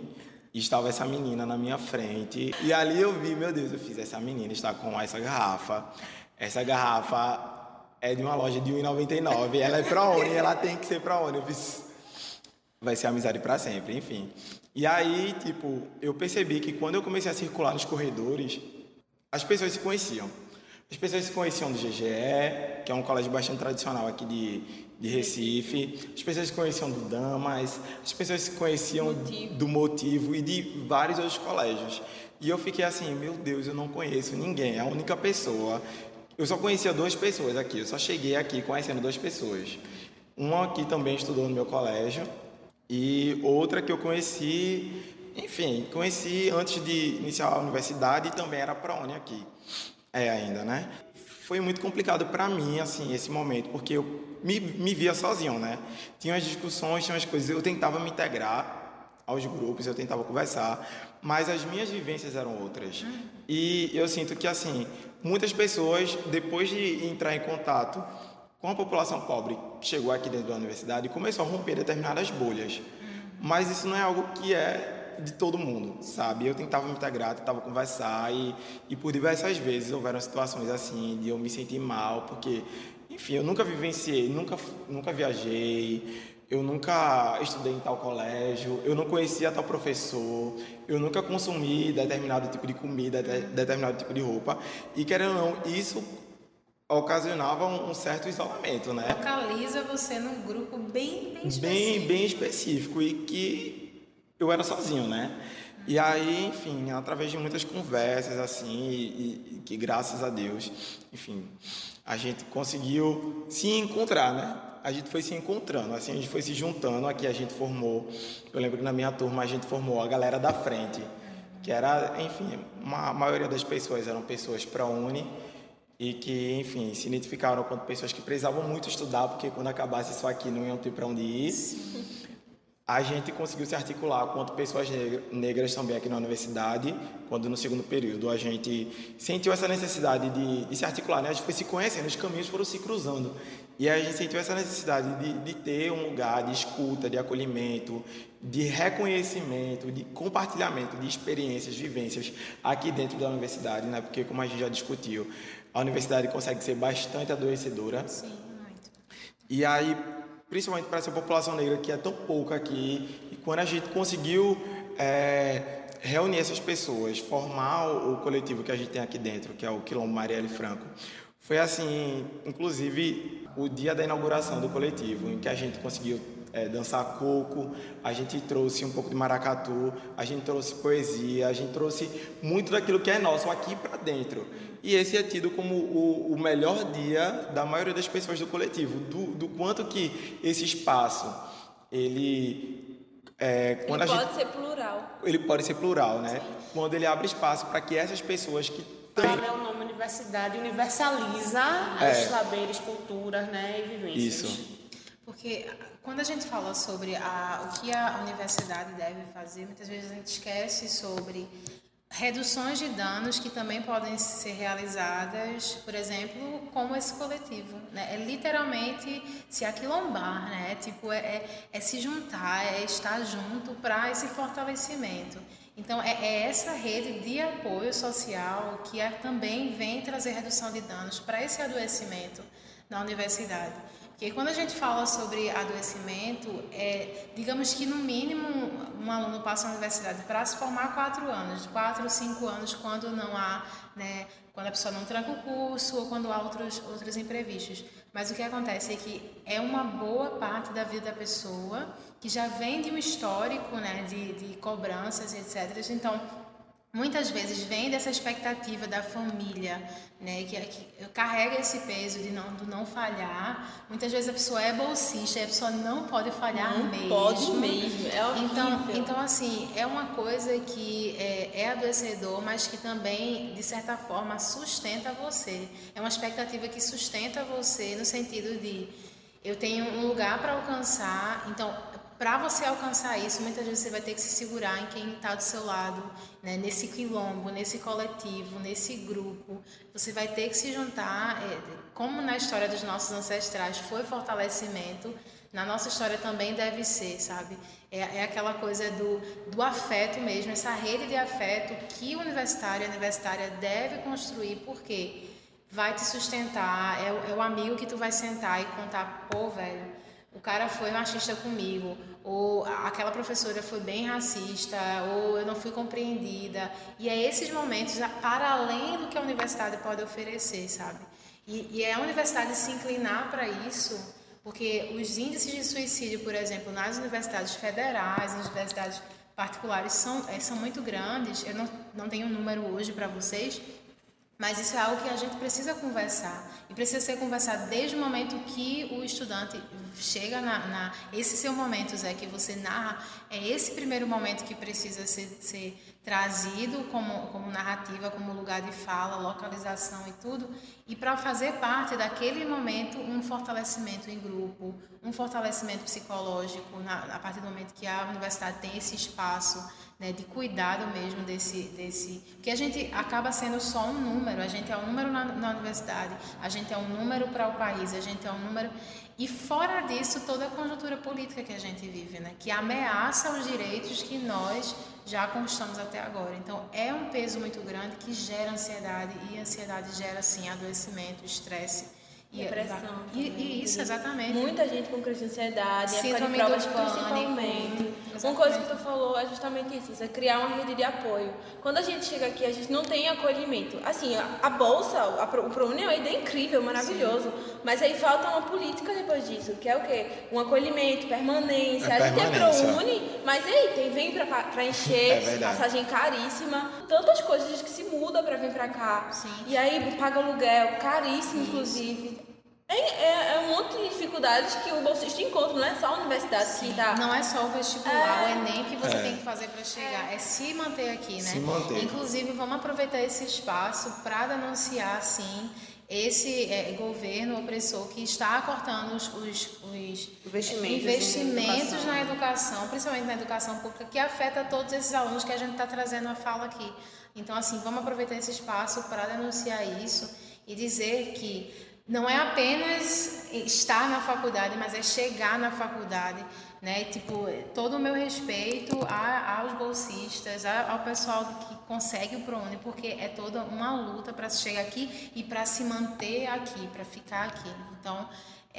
E estava essa menina na minha frente. E ali eu vi, meu Deus, eu fiz, essa menina está com essa garrafa. Essa garrafa é de uma loja de 1,99. Ela é pra onde? Ela tem que ser pra onde? Eu fiz, vai ser amizade para sempre, enfim. E aí, tipo, eu percebi que quando eu comecei a circular nos corredores, as pessoas se conheciam. As pessoas se conheciam do GGE, que é um colégio bastante tradicional aqui de, de Recife. As pessoas se conheciam do Damas, as pessoas se conheciam Motivo. do Motivo e de vários outros colégios. E eu fiquei assim, meu Deus, eu não conheço ninguém. A única pessoa. Eu só conhecia duas pessoas aqui. Eu só cheguei aqui conhecendo duas pessoas. Uma que também estudou no meu colégio e outra que eu conheci, enfim, conheci antes de iniciar a universidade e também era pró-uni aqui. É ainda, né? Foi muito complicado para mim, assim, esse momento, porque eu me, me via sozinho, né? Tinha as discussões, tinha as coisas, eu tentava me integrar aos grupos, eu tentava conversar, mas as minhas vivências eram outras. E eu sinto que, assim, muitas pessoas, depois de entrar em contato com a população pobre chegou aqui dentro da universidade, começou a romper determinadas bolhas. Mas isso não é algo que é de todo mundo, sabe? Eu tentava me integrar, tentava conversar e, e por diversas vezes houveram situações assim de eu me sentir mal, porque, enfim, eu nunca vivenciei, nunca, nunca viajei, eu nunca estudei em tal colégio, eu não conhecia tal professor, eu nunca consumi determinado tipo de comida, de- determinado tipo de roupa. E querendo ou não, isso ocasionava um, um certo isolamento, né? Localiza você num grupo bem, bem bem, específico. bem específico e que eu era sozinho, né? E aí, enfim, através de muitas conversas assim, e, e que graças a Deus, enfim, a gente conseguiu se encontrar, né? A gente foi se encontrando, assim, a gente foi se juntando. Aqui a gente formou, eu lembro que na minha turma a gente formou a galera da frente, que era, enfim, uma, a maioria das pessoas eram pessoas para uni e que, enfim, se identificaram como pessoas que precisavam muito estudar, porque quando acabasse isso aqui não iam ter para onde ir. A gente conseguiu se articular quanto pessoas negra- negras também aqui na universidade, quando no segundo período a gente sentiu essa necessidade de, de se articular, né? A gente foi se conhecendo, os caminhos foram se cruzando. E a gente sentiu essa necessidade de, de ter um lugar de escuta, de acolhimento, de reconhecimento, de compartilhamento de experiências, vivências aqui dentro da universidade, né? Porque, como a gente já discutiu, a universidade consegue ser bastante adoecedora. Sim, muito. E aí, principalmente para essa população negra que é tão pouca aqui, e quando a gente conseguiu é, reunir essas pessoas, formar o, o coletivo que a gente tem aqui dentro, que é o Quilombo Marielle Franco, foi assim, inclusive o dia da inauguração do coletivo, em que a gente conseguiu é, dançar coco, a gente trouxe um pouco de maracatu, a gente trouxe poesia, a gente trouxe muito daquilo que é nosso aqui para dentro. E esse é tido como o, o melhor dia da maioria das pessoas do coletivo, do, do quanto que esse espaço, ele... É, quando Ele a gente, pode ser plural. ele pode ser plural, né? Quando ele abre espaço para que essas pessoas que têm Fala, né, o nome universidade universaliza É. os saberes, culturas, né, e vivências. Isso. Porque quando a gente fala sobre a, o que a universidade deve fazer, muitas vezes a gente esquece sobre reduções de danos que também podem ser realizadas, por exemplo, como esse coletivo. Né? É literalmente se aquilombar, né? tipo, é, é, é se juntar, é estar junto para esse fortalecimento. Então, é, é essa rede de apoio social que é, também vem trazer redução de danos para esse adoecimento na universidade. Porque quando a gente fala sobre adoecimento, é, digamos que no mínimo um aluno passa na universidade para se formar quatro anos, quatro, cinco anos, quando não há, né, quando a pessoa não tranca o curso ou quando há outros, outros imprevistos. Mas o que acontece é que é uma boa parte da vida da pessoa que já vem de um histórico né, de, de cobranças, etc. Então, muitas vezes vem dessa expectativa da família, né, que, que carrega esse peso de não, do não falhar. Muitas vezes a pessoa é bolsista a pessoa não pode falhar Não mesmo. pode mesmo, é horrível. Então, então, assim, é uma coisa que é, é adoecedor, mas que também, de certa forma, sustenta você. É uma expectativa que sustenta você no sentido de eu tenho um lugar para alcançar, então para você alcançar isso, muitas vezes você vai ter que se segurar em quem está do seu lado, né? nesse quilombo, nesse coletivo, nesse grupo. Você vai ter que se juntar, é, como na história dos nossos ancestrais foi fortalecimento, na nossa história também deve ser, sabe? É, é aquela coisa do, do afeto mesmo, essa rede de afeto que o universitário e a universitária deve construir, porque vai te sustentar, é, é o amigo que tu vai sentar e contar, pô, velho, o cara foi machista comigo, ou aquela professora foi bem racista, ou eu não fui compreendida. E é esses momentos, para além do que a universidade pode oferecer, sabe? E, e é a universidade se inclinar para isso, porque os índices de suicídio, por exemplo, nas universidades federais, nas universidades particulares, são, é, são muito grandes. Eu não, não tenho um número hoje para vocês, mas isso é algo que a gente precisa conversar. E precisa ser conversado desde o momento que o estudante chega na. na esse seu momento, Zé, que você narra, é esse primeiro momento que precisa ser, ser trazido como, como narrativa, como lugar de fala, localização e tudo. E para fazer parte daquele momento, um fortalecimento em grupo, um fortalecimento psicológico, na, a partir do momento que a universidade tem esse espaço né, de cuidado mesmo desse, desse. Porque a gente acaba sendo só um número, a gente é um número na, na universidade, a gente é um número para o país, a gente é um número. E fora disso, toda a conjuntura política que a gente vive, né, que ameaça os direitos que nós já conquistamos até agora. Então, é um peso muito grande que gera ansiedade, e ansiedade gera, sim, adoecimento, estresse e, Depressão. E, e, isso, exatamente. Muita gente com crise de ansiedade, Síndrome época de provas principalmente. Uma coisa que tu falou é justamente isso, é criar uma rede de apoio. Quando a gente chega aqui, a gente não tem acolhimento. Assim, a, a bolsa, a, o ProUni é uma ideia incrível, maravilhoso. Sim. Mas aí falta uma política depois disso, que é o quê? Um acolhimento, permanência. É a gente permanência. é ProUni, mas aí tem, vem pra, pra encher, <laughs> é passagem caríssima. Tantas coisas que se muda pra vir pra cá. Sim. E aí paga aluguel, caríssimo, isso. inclusive. É, é, é, um monte de dificuldades que o bolsista encontra, não é só a universidade Sim, que dá. Não é só o vestibular, é. o Enem que você é. tem que fazer para chegar, é. é se manter aqui, né? Se manter. Inclusive, vamos aproveitar esse espaço para denunciar, sim, esse é, governo opressor que está cortando os, os, os investimentos, investimentos na educação, principalmente na educação pública, que afeta todos esses alunos que a gente está trazendo a fala aqui. Então, assim, vamos aproveitar esse espaço para denunciar isso e dizer que não é apenas estar na faculdade, mas é chegar na faculdade, né? Tipo, todo o meu respeito a, aos bolsistas, a, ao pessoal que consegue o ProUni, porque é toda uma luta para chegar aqui e para se manter aqui, para ficar aqui. Então,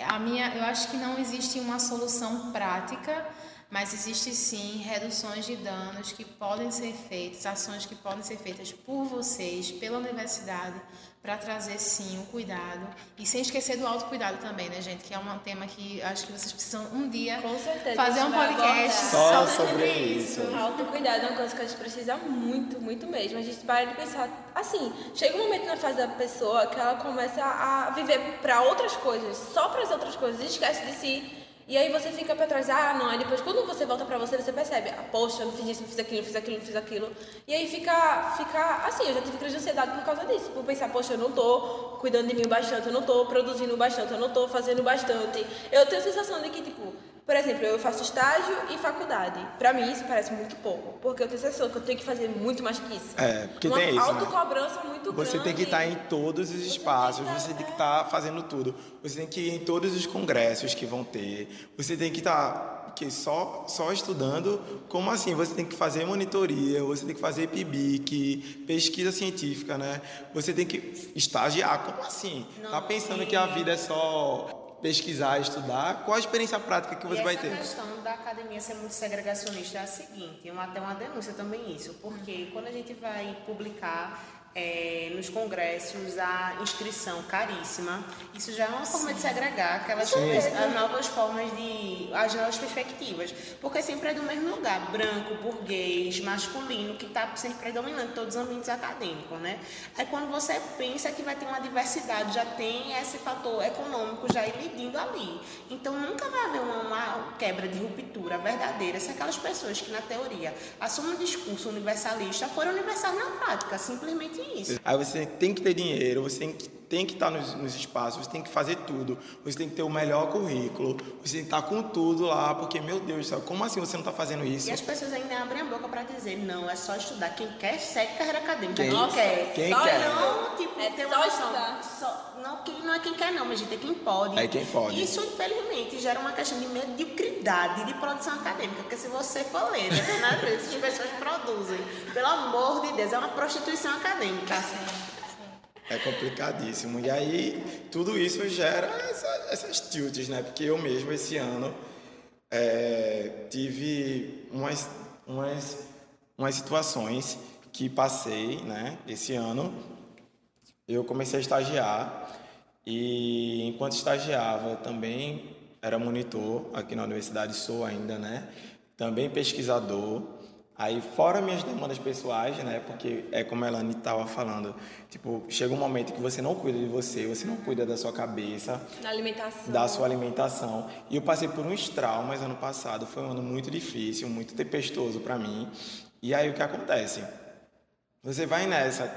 a minha, eu acho que não existe uma solução prática, mas existe sim reduções de danos que podem ser feitas, ações que podem ser feitas por vocês, pela universidade, para trazer sim o cuidado e sem esquecer do autocuidado também, né, gente? Que é um tema que acho que vocês precisam um dia fazer um podcast só sobre isso. isso. Autocuidado é uma coisa que a gente precisa muito, muito mesmo. A gente para de pensar assim, chega um momento na fase da pessoa que ela começa a viver para outras coisas, só para as outras coisas, e esquece de si e aí você fica pra trás, ah, não. Aí depois, quando você volta pra você, você percebe, ah, poxa, eu não fiz isso, não fiz aquilo, não fiz aquilo, não fiz aquilo. E aí fica, fica assim, eu já tive crise de ansiedade por causa disso. Por pensar, poxa, eu não tô cuidando de mim bastante, eu não tô produzindo bastante, eu não tô fazendo bastante. Eu tenho a sensação de que, tipo, por exemplo, eu faço estágio e faculdade. Para mim isso parece muito pouco, porque que eu tenho que fazer muito mais que isso. É, porque Uma tem isso. Uma autocobrança né? muito grande. Você tem que estar em todos os espaços, você tem que estar fazendo tudo. Você tem que ir em todos os congressos que vão ter. Você tem que estar que só só estudando, como assim? Você tem que fazer monitoria, você tem que fazer PIBIC, pesquisa científica, né? Você tem que estagiar, como assim? Não, tá pensando que a vida é só pesquisar, estudar, qual a experiência prática que você vai ter? A questão da academia ser muito segregacionista é a seguinte, uma, até uma denúncia também isso, porque quando a gente vai publicar é, nos congressos a inscrição caríssima. Isso já é uma forma Sim. de segregar aquelas as novas formas de. as novas perspectivas. Porque sempre é do mesmo lugar, branco, burguês, masculino, que está sempre predominando em todos os ambientes acadêmicos. Né? Aí quando você pensa que vai ter uma diversidade, já tem esse fator econômico já indo ali. Então nunca vai haver uma, uma quebra de ruptura verdadeira se aquelas pessoas que na teoria assumem um discurso universalista foram universais na prática, simplesmente isso. Aí você tem que ter dinheiro, você tem que, tem que estar nos, nos, espaços, você tem que fazer tudo, você tem que ter o melhor currículo, você tem que estar com tudo lá, porque, meu Deus do céu, como assim você não está fazendo isso? E as pessoas ainda abrem a boca para dizer, não, é só estudar. Quem quer, segue carreira acadêmica. Quem, quer. Quem só quer. Não, tipo, é ter uma estudar. Só, não, quem, não é quem quer não, mas gente, é quem pode. É quem pode. Isso, infelizmente, gera uma questão de mediocridade de produção acadêmica, porque se você for ler, determinadas né, vezes as pessoas produzem. Pelo amor de Deus, é uma prostituição acadêmica. Sim. É complicadíssimo. E aí, tudo isso gera essa, essas tilts, né? Porque eu mesmo, esse ano, é, tive umas, umas, umas situações que passei, né? Esse ano, eu comecei a estagiar e enquanto estagiava também era monitor aqui na universidade, sou ainda, né? Também pesquisador Aí, fora minhas demandas pessoais, né? Porque é como a Elane estava falando, tipo, chega um momento que você não cuida de você, você não cuida da sua cabeça, da alimentação, da sua alimentação. E eu passei por uns traumas ano passado, foi um ano muito difícil, muito tempestuoso para mim. E aí o que acontece? Você vai nessa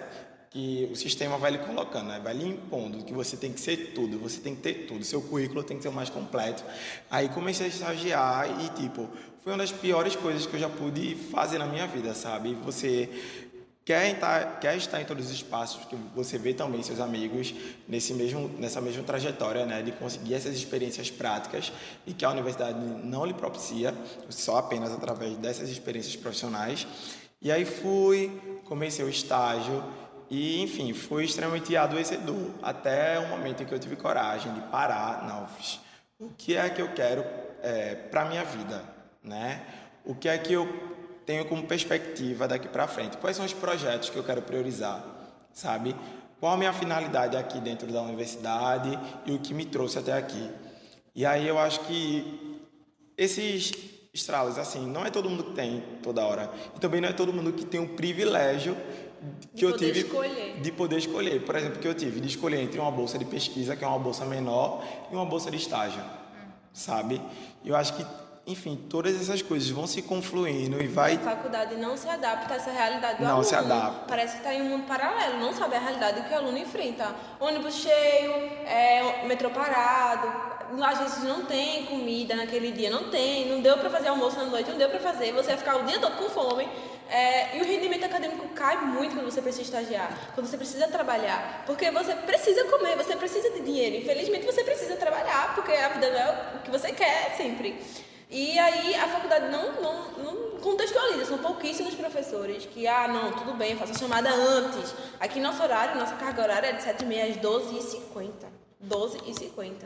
que o sistema vai lhe colocando, né? vai lhe impondo que você tem que ser tudo, você tem que ter tudo, seu currículo tem que ser o mais completo. Aí comecei a estagiar e, tipo, foi uma das piores coisas que eu já pude fazer na minha vida, sabe? Você quer estar, quer estar em todos os espaços, porque você vê também seus amigos nesse mesmo, nessa mesma trajetória, né, de conseguir essas experiências práticas e que a universidade não lhe propicia, só apenas através dessas experiências profissionais. E aí fui, comecei o estágio e, enfim, fui extremamente adoecedor, até o momento em que eu tive coragem de parar, não, o que é que eu quero é, para minha vida? Né? O que é que eu tenho como perspectiva daqui para frente? Quais são os projetos que eu quero priorizar, sabe? Qual a minha finalidade aqui dentro da universidade e o que me trouxe até aqui? E aí eu acho que esses estralos, assim, não é todo mundo que tem toda hora. E também não é todo mundo que tem o privilégio que de eu tive escolher. de poder escolher. Por exemplo, que eu tive de escolher entre uma bolsa de pesquisa, que é uma bolsa menor, e uma bolsa de estágio, sabe? Eu acho que enfim, todas essas coisas vão se confluindo e vai. A faculdade não se adapta a essa realidade do não aluno. se adapta. Parece que está em um mundo paralelo, não sabe a realidade que o aluno enfrenta. Ônibus cheio, é, metrô parado, às vezes não tem comida naquele dia, não tem, não deu para fazer almoço na noite, não deu para fazer, você vai ficar o dia todo com fome. É, e o rendimento acadêmico cai muito quando você precisa estagiar, quando você precisa trabalhar, porque você precisa comer, você precisa de dinheiro. Infelizmente você precisa trabalhar, porque a vida não é o que você quer sempre. E aí a faculdade não, não, não contextualiza, são pouquíssimos professores que, ah, não, tudo bem, eu faço a chamada antes. Aqui nosso horário, nossa carga horária é de 7h30 às 12h50. 12h50.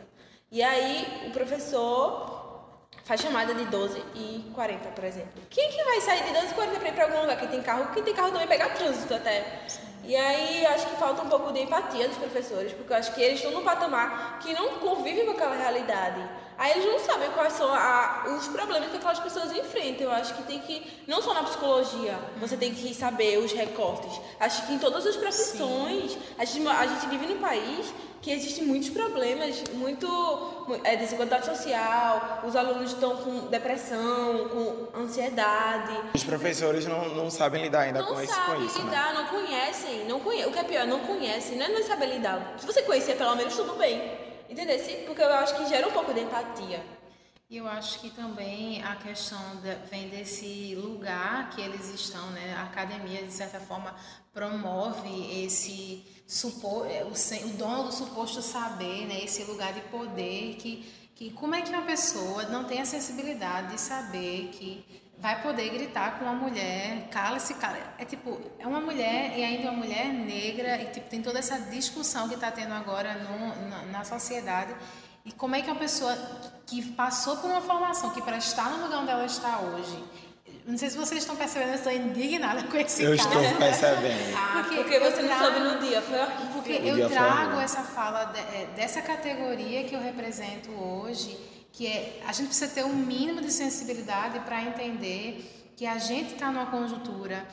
E aí o professor faz chamada de 12h40, por exemplo. Quem que vai sair de 12h40 para ir para algum lugar? Quem tem carro, quem tem carro também pega trânsito até. E aí acho que falta um pouco de empatia dos professores, porque eu acho que eles estão num patamar que não convivem com aquela realidade. Aí eles não sabem quais são a, os problemas que aquelas pessoas enfrentam. Eu acho que tem que, não só na psicologia, você tem que saber os recortes. Acho que em todas as profissões, a gente, a gente vive num país que existem muitos problemas, muito é, desigualdade social, os alunos estão com depressão, com ansiedade. Os professores não, não sabem lidar ainda não com, esse, com isso. Não né? sabem lidar, não conhecem, não conhe... o que é pior, não conhecem, não é não saber lidar. Se você conhecer pelo menos, tudo bem. Entendeu? Porque eu acho que gera um pouco de empatia. E eu acho que também a questão de, vem desse lugar que eles estão, né? A academia, de certa forma, promove esse supor, é, o, o dono do suposto saber, né? Esse lugar de poder que, que como é que uma pessoa não tem a sensibilidade de saber que vai poder gritar com uma mulher, cala-se, cala. É tipo, é uma mulher e ainda uma mulher negra, e tipo, tem toda essa discussão que está tendo agora no, na, na, sociedade. E como é que uma pessoa que passou por uma formação, que para estar no lugar onde ela está hoje, não sei se vocês estão percebendo, eu estou indignada com esse eu caso. Eu estou percebendo. Ah, porque, porque você não soube no dia, foi Porque eu trago essa fala de, é, dessa categoria que eu represento hoje que é a gente precisa ter um mínimo de sensibilidade para entender que a gente está numa conjuntura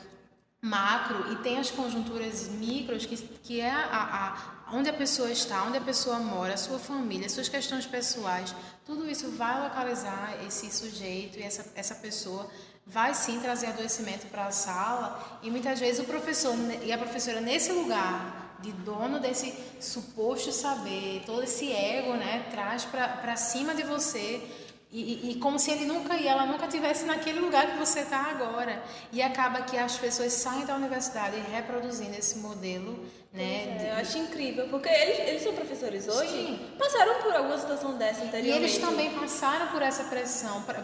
macro e tem as conjunturas micros que, que é a, a, onde a pessoa está, onde a pessoa mora, a sua família, suas questões pessoais, tudo isso vai localizar esse sujeito e essa, essa pessoa vai sim trazer adoecimento para a sala e muitas vezes o professor e a professora nesse lugar de dono desse suposto saber, todo esse ego, né, traz para cima de você e, e, como se ele nunca e ela nunca tivesse naquele lugar que você está agora e acaba que as pessoas saem da universidade reproduzindo esse modelo, né? É, de... Eu acho incrível porque eles, eles são professores hoje, Sim. passaram por alguma situação dessa anteriormente. E eles também passaram por essa pressão. Pra,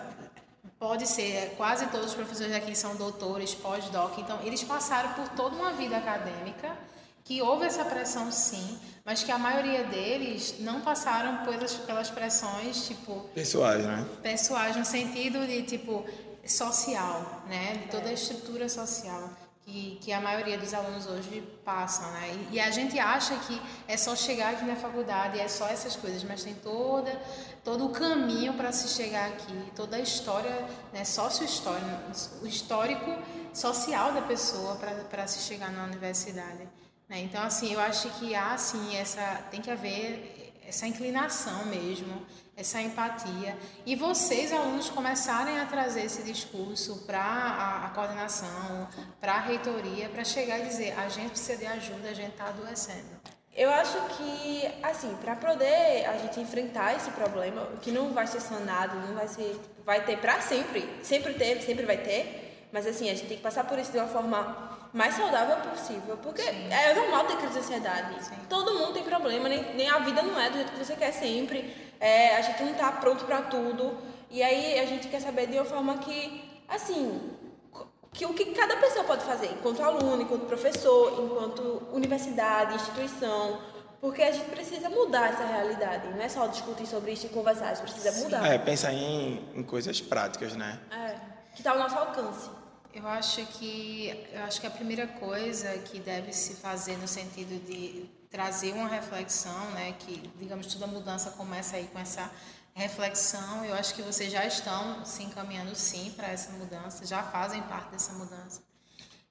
pode ser, é, quase todos os professores aqui são doutores, pós-doc, então eles passaram por toda uma vida acadêmica que houve essa pressão sim, mas que a maioria deles não passaram pelas, pelas pressões, tipo... Pessoais, né? Pessoais, no sentido de, tipo, social, né? De toda a estrutura social que, que a maioria dos alunos hoje passam, né? E, e, a gente acha que é só chegar aqui na faculdade, é só essas coisas, mas tem toda, todo o caminho para se chegar aqui, toda a história, né, sócio-histórico, o histórico social da pessoa para se chegar na universidade. Né? Então, assim, eu acho que há, sim, essa, tem que haver essa inclinação mesmo essa empatia. E vocês, alunos, começarem a trazer esse discurso para a, a, coordenação, para a reitoria, para chegar e dizer: a gente precisa de ajuda, a gente está adoecendo. Eu acho que, assim, para poder a gente enfrentar esse problema, que não vai ser sanado, não vai ser. vai ter para sempre. Sempre teve, sempre vai ter. Mas, assim, a gente tem que passar por isso de uma forma mais saudável possível. Porque Sim. é normal ter crise de ansiedade. Sim. Todo mundo tem problema, nem, nem a vida não é do jeito que você quer sempre. É, a gente não está pronto para tudo. E aí a gente quer saber de uma forma que, assim, que o que cada pessoa pode fazer, enquanto aluno, enquanto professor, enquanto universidade, instituição, porque a gente precisa mudar essa realidade, não é só discutir sobre isso e conversar, a gente precisa mudar. É, pensar em, em coisas práticas, né? É, que está ao nosso alcance. Eu acho que eu acho que a primeira coisa que deve se fazer no sentido de trazer uma reflexão, né, que digamos toda mudança começa aí com essa reflexão. Eu acho que vocês já estão se encaminhando sim para essa mudança, já fazem parte dessa mudança.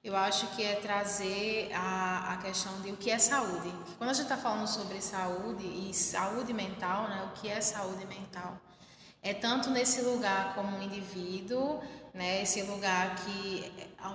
Eu acho que é trazer a, a questão de o que é saúde. Quando a gente está falando sobre saúde e saúde mental, né, o que é saúde mental? É tanto nesse lugar como indivíduo, né? Esse lugar que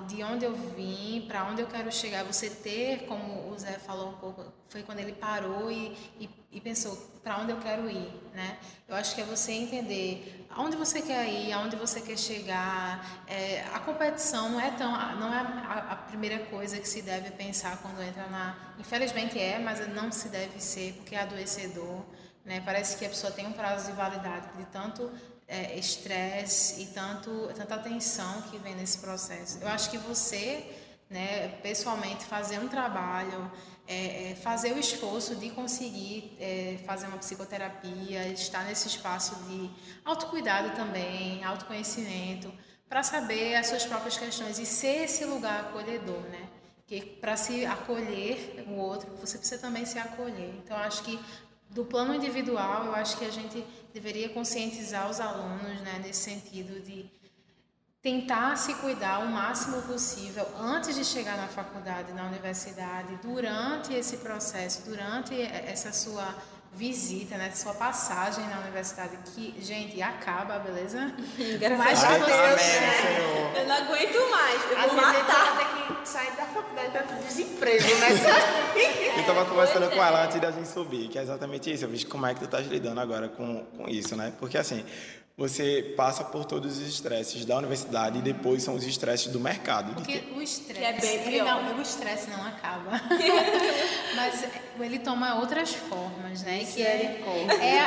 de onde eu vim, para onde eu quero chegar, você ter, como o Zé falou um pouco, foi quando ele parou e, e, e pensou para onde eu quero ir, né? Eu acho que é você entender aonde você quer ir, aonde você quer chegar. É, a competição não é tão, não é a, a, primeira coisa que se deve pensar quando entra na, infelizmente é, mas não se deve ser porque é adoecedor. Né? Parece que a pessoa tem um prazo de validade de tanto é, estresse e tanto, tanta atenção que vem nesse processo. Eu acho que você, né, pessoalmente, fazer um trabalho, é, é, fazer o esforço de conseguir é, fazer uma psicoterapia, estar nesse espaço de autocuidado também, autoconhecimento, para saber as suas próprias questões e ser esse lugar acolhedor, né? Que para se acolher o outro, você precisa também se acolher. Então, acho que do plano individual, eu acho que a gente deveria conscientizar os alunos né, nesse sentido de tentar se cuidar o máximo possível antes de chegar na faculdade, na universidade, durante esse processo, durante essa sua visita, né, sua passagem na universidade, que, gente, acaba, beleza? Graças a Deus, né? Eu não aguento mais, eu Às vou matar. Sair da faculdade para desemprego, né? <laughs> eu tava conversando com ela antes da gente subir, que é exatamente isso, eu vi como é que tu tá lidando agora com, com isso, né? Porque, assim, você passa por todos os estresses da universidade e depois são os estresses do mercado. Porque que... o estresse, é bem. Não, o estresse não acaba. <laughs> Mas ele toma outras formas, né? Que é, é, é. É,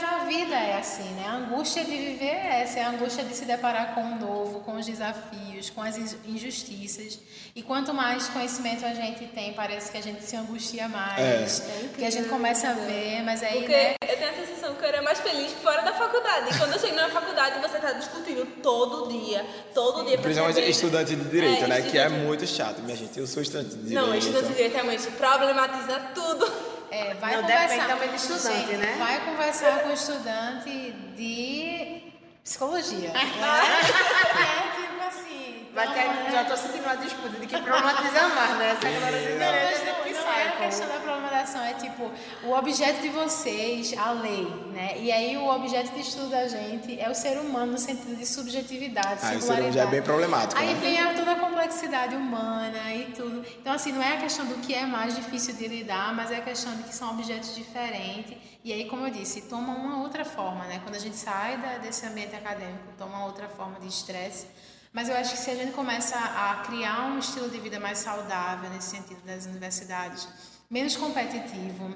mas a vida é assim, né? A angústia de viver é essa, é a angústia de se deparar com o novo, com os desafios, com as injustiças. E quanto mais conhecimento a gente tem, parece que a gente se angustia mais, é. que a gente começa a ver, mas aí, Porque né? eu tenho a sensação que eu era mais feliz fora da faculdade. E quando eu chego na faculdade, você está discutindo todo dia, todo dia. Principalmente estudante de direito, é, né? Que é muito chato, minha gente. Eu sou estudante de direito. Não, estudante de direito realmente problematiza tudo. É, vai Não, conversar. também do estudante, gente, né? Vai conversar com o estudante de psicologia. né? é tipo assim. Vai ter, é... Já estou sentindo uma disputa de que problematiza mais, né? Essa galera de direito não, não, não é a questão da problematização, é tipo, o objeto de vocês, a lei, né? E aí o objeto de estudo da gente é o ser humano no sentido de subjetividade, ah, singularidade. já é bem problemático. Aí né? vem a, toda a complexidade humana e tudo. Então, assim, não é a questão do que é mais difícil de lidar, mas é a questão de que são objetos diferentes. E aí, como eu disse, toma uma outra forma, né? Quando a gente sai da, desse ambiente acadêmico, toma outra forma de estresse. Mas eu acho que se a gente começa a criar um estilo de vida mais saudável nesse sentido das universidades, menos competitivo,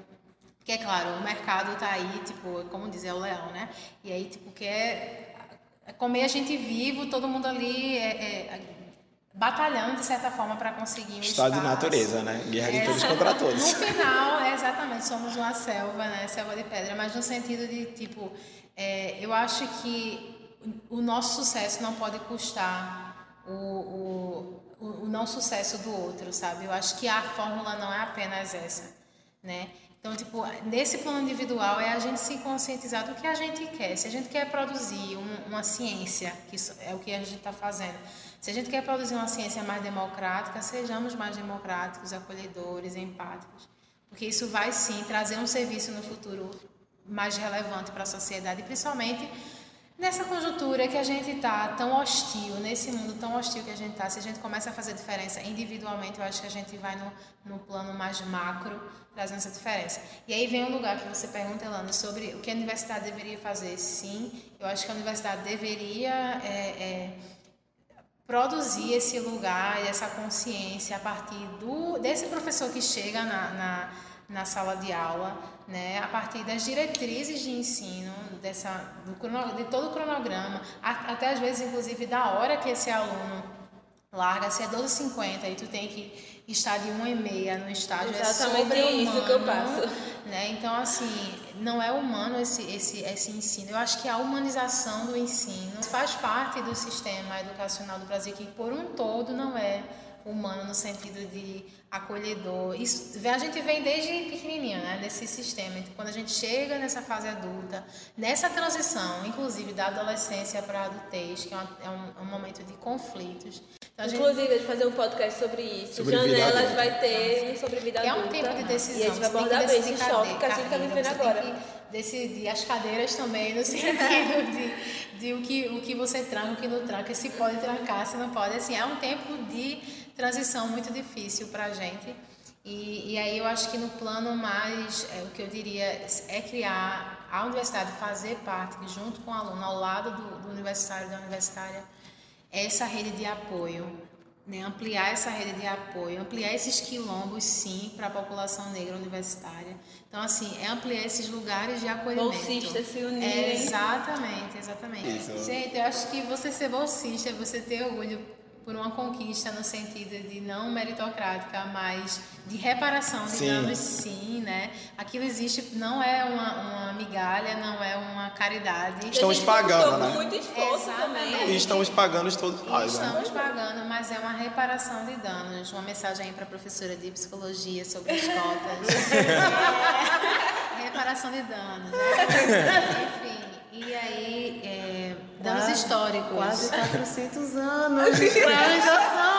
porque é claro, o mercado está aí, tipo, como dizer o leão, né? E aí, tipo, quer é comer a gente vivo, todo mundo ali é, é, batalhando de certa forma para conseguir um Estado de natureza, né? Guerra de É. todos contra todos. No final, é exatamente, somos uma selva, né? Selva de pedra, mas no sentido de, tipo, é, eu acho que o nosso sucesso não pode custar o, o, o, não sucesso do outro, sabe? Eu acho que a fórmula não é apenas essa, né? Então, tipo, nesse plano individual é a gente se conscientizar do que a gente quer. Se a gente quer produzir um- uma ciência, que é o que a gente está fazendo, se a gente quer produzir uma ciência mais democrática, sejamos mais democráticos, acolhedores, empáticos. Porque isso vai sim trazer um serviço no futuro mais relevante para a sociedade, principalmente nessa conjuntura que a gente está tão hostil, nesse mundo tão hostil que a gente está. Se a gente começa a fazer diferença individualmente, eu acho que a gente vai no, no plano mais macro trazendo essa diferença. E aí vem um lugar que você pergunta, Elana, sobre o que a universidade deveria fazer. Sim, eu acho que a universidade deveria é, é, produzir esse lugar e essa consciência a partir do desse professor que chega na, na, na sala de aula, né, a partir das diretrizes de ensino, dessa, do de todo o cronograma, até às vezes, inclusive, da hora que esse aluno larga, se é 12h50 e tu tem que estar de 1h30 no estágio, Exatamente é isso sobre que eu passo. Né? Então, assim, não é humano esse, esse, esse ensino. Eu acho que a humanização do ensino faz parte do sistema educacional do Brasil, que por um todo não é humano no sentido de acolhedor. Isso, a gente vem desde pequenininho, né, desse sistema. Então, quando a gente chega nessa fase adulta, nessa transição, inclusive da adolescência para a adultez, que é, uma- é um, um momento de conflitos. Então, a gente- Inclusive, a gente fazer um podcast sobre isso. Sobre Janelas adulta. vai ter um sobre vida Que é adulta. um tempo de decisão. E a gente vai abordar bem esse decidir choque que a gente está vivendo agora. decidir as cadeiras também, no <laughs> sentido de, de o, que, o que você tranca, o que não tranca, se pode trancar, se não pode. Assim, é um tempo de transição muito difícil para a gente. E, e aí eu acho que no plano mais, é, o que eu diria é criar a universidade fazer parte, junto com o aluno, ao lado do, do universitário, da universitária, essa rede de apoio, né? ampliar essa rede de apoio, ampliar esses quilombos, sim, para a população negra universitária. Então, assim, é ampliar esses lugares de acolhimento. Bolsistas se É, unirem. exatamente, exatamente. Isso. Gente, eu acho que você ser bolsista é você ter orgulho por uma conquista no sentido de não meritocrática, mas de reparação de Sim. danos, sim, né? Aquilo existe, não é uma, uma migalha, não é uma caridade. Estamos pagando, né? muito esforço Exatamente. também. E estamos pagando todos nós, né? estamos pagando, mas é uma reparação de danos. Uma mensagem aí para a professora de psicologia sobre as cotas. <laughs> É, reparação de danos. Né? Enfim, e aí, é, danos Quase- históricos. Quase 400 anos de escravização.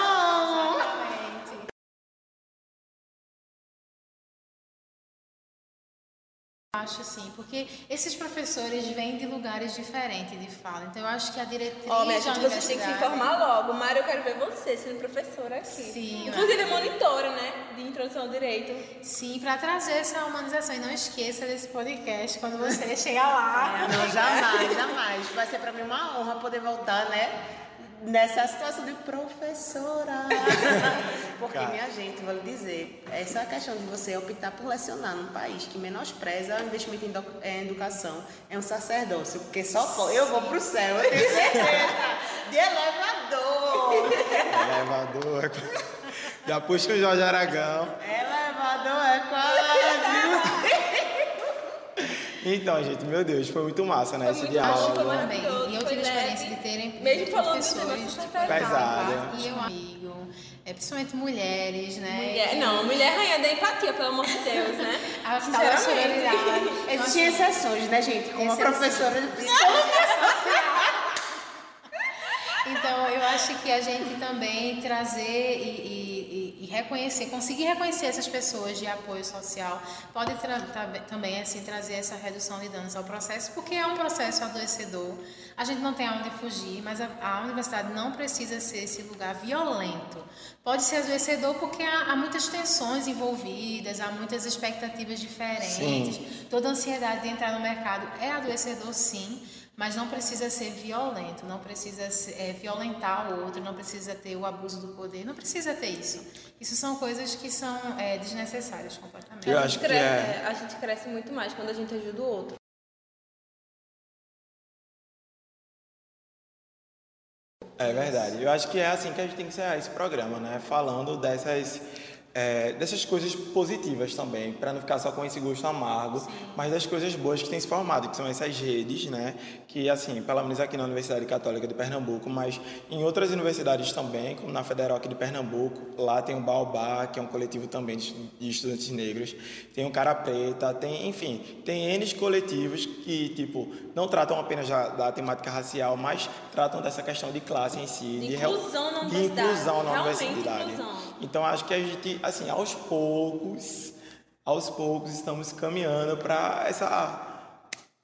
Acho assim, porque esses professores vêm de lugares diferentes de fala. Então, eu acho que a diretriz Ó, minha da gente, vocês têm que se informar logo. Mário, eu quero ver você sendo professora aqui. Sim, Inclusive, é monitora, né? De introdução ao direito. Sim, para trazer essa humanização. E não esqueça desse podcast quando você <laughs> chegar lá. Não, jamais, jamais. Vai ser pra mim uma honra poder voltar, né? Nessa situação de professora. <laughs> Porque, Cara. minha gente, vou lhe dizer, essa questão de você optar por lecionar num país que menospreza o investimento em em educação é um sacerdócio. Porque só po- eu vou pro céu, eu tenho certeza. <laughs> De elevador. Elevador. Já puxa o Jorge Aragão. Elevador é quase. Então, gente, meu Deus, foi muito massa, né? Foi Esse diálogo. massa, foi Também. maravilhoso, E eu foi tive a experiência leve. de terem Mesmo falando super Pesado. e eu amigo, é, principalmente mulheres, né? Mulher, não, mulher rainha da empatia, pelo amor de Deus, né? <laughs> A tal sororidade. <laughs> Existem exceções, né, gente? Como a professora de <laughs> psicologia. Então, eu acho que a gente também trazer e, e- e- reconhecer, conseguir reconhecer essas pessoas de apoio social, pode também assim trazer essa redução de danos ao processo, porque é um processo adoecedor. A gente não tem aonde fugir, mas a, a universidade não precisa ser esse lugar violento. Pode ser adoecedor porque há, há muitas tensões envolvidas, há muitas expectativas diferentes. Toda a ansiedade de entrar no mercado é adoecedor, sim, mas não precisa ser violento, não precisa ser, é, violentar o outro, não precisa ter o abuso do poder, não precisa ter isso. Isso são coisas que são é, desnecessárias completamente. Eu A acho gente que cre- é. A gente cresce muito mais quando a gente ajuda o outro. É verdade. Eu acho que é assim que a gente tem que encerrar esse programa, né? Falando dessas é, dessas coisas positivas também, para não ficar só com esse gosto amargo, Sim. mas das coisas boas que têm se formado, que são essas redes, né? Que, assim, pelo menos aqui na Universidade Católica de Pernambuco, mas em outras universidades também, como na Federal aqui de Pernambuco, lá tem o Baobá, que é um coletivo também de estudantes negros, tem o Cara Preta, tem, enfim, tem N coletivos que, tipo, não tratam apenas da, da temática racial, mas tratam dessa questão de classe em si, de, de inclusão na universidade. De inclusão na universidade. Inclusão. Então, acho que a gente assim, aos poucos, aos poucos estamos caminhando para essa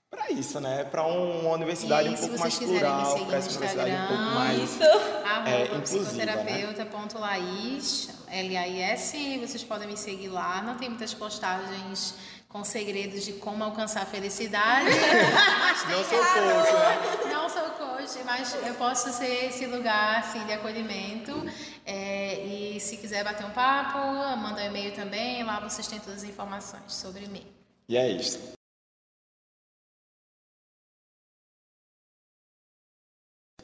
para isso, né? Para uma universidade um pouco mais plural, para essa universidade um pouco mais isso. é, inclusiva, psicoterapeuta.laís, né? L-A-I-S, vocês podem me seguir lá, não tem muitas postagens com segredos de como alcançar a felicidade. <laughs> não sou coach, né? Não sou coach, mas eu posso ser esse lugar assim, de acolhimento. É, e se quiser bater um papo, manda um e-mail também. Lá vocês têm todas as informações sobre mim. E é isso.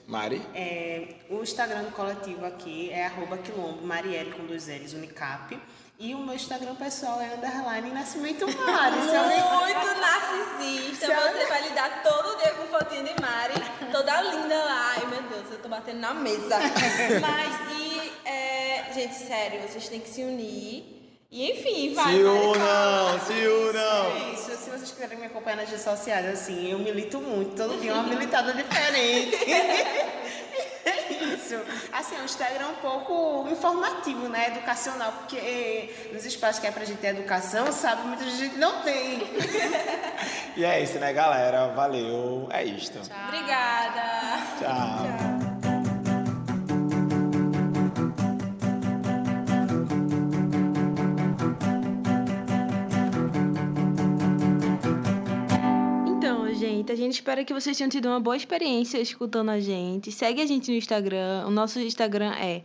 Mari? É, o Instagram do coletivo aqui é arroba quilombo, Marielle com dois L's, Unicap. E o meu Instagram pessoal é underline Nascimento Mari. Muito narcisista. Você vai lidar todo dia com fotinho de Mari, toda linda lá. Ai, meu Deus, eu tô batendo na mesa. <laughs> Mas, e, é, gente, sério, vocês têm que se unir. E enfim, vai. Se unam, se unam. É isso, se vocês quiserem me acompanhar nas redes sociais, assim, eu milito muito, todo dia uma militada diferente. <laughs> isso. Assim, o Instagram é um pouco informativo, né? Educacional, porque nos espaços que é pra gente ter educação, sabe, muita gente não tem. e é isso, né, galera? Valeu. É isto. Tchau. Obrigada. Tchau. Tchau. A gente espera que vocês tenham tido uma boa experiência escutando a gente. Segue a gente no Instagram. O nosso Instagram é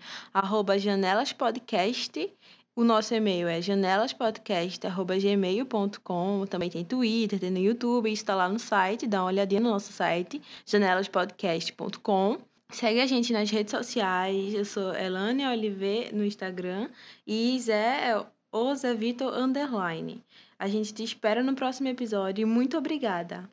janelaspodcast. O nosso e-mail é janelaspodcast.gmail.com. Também tem Twitter, tem no YouTube, está lá no site. Dá uma olhadinha no nosso site, janelaspodcast.com. Segue a gente nas redes sociais. Eu sou Elane Oliveira no Instagram e Zé é o Zé Vitor Underline. A gente te espera no próximo episódio. Muito obrigada!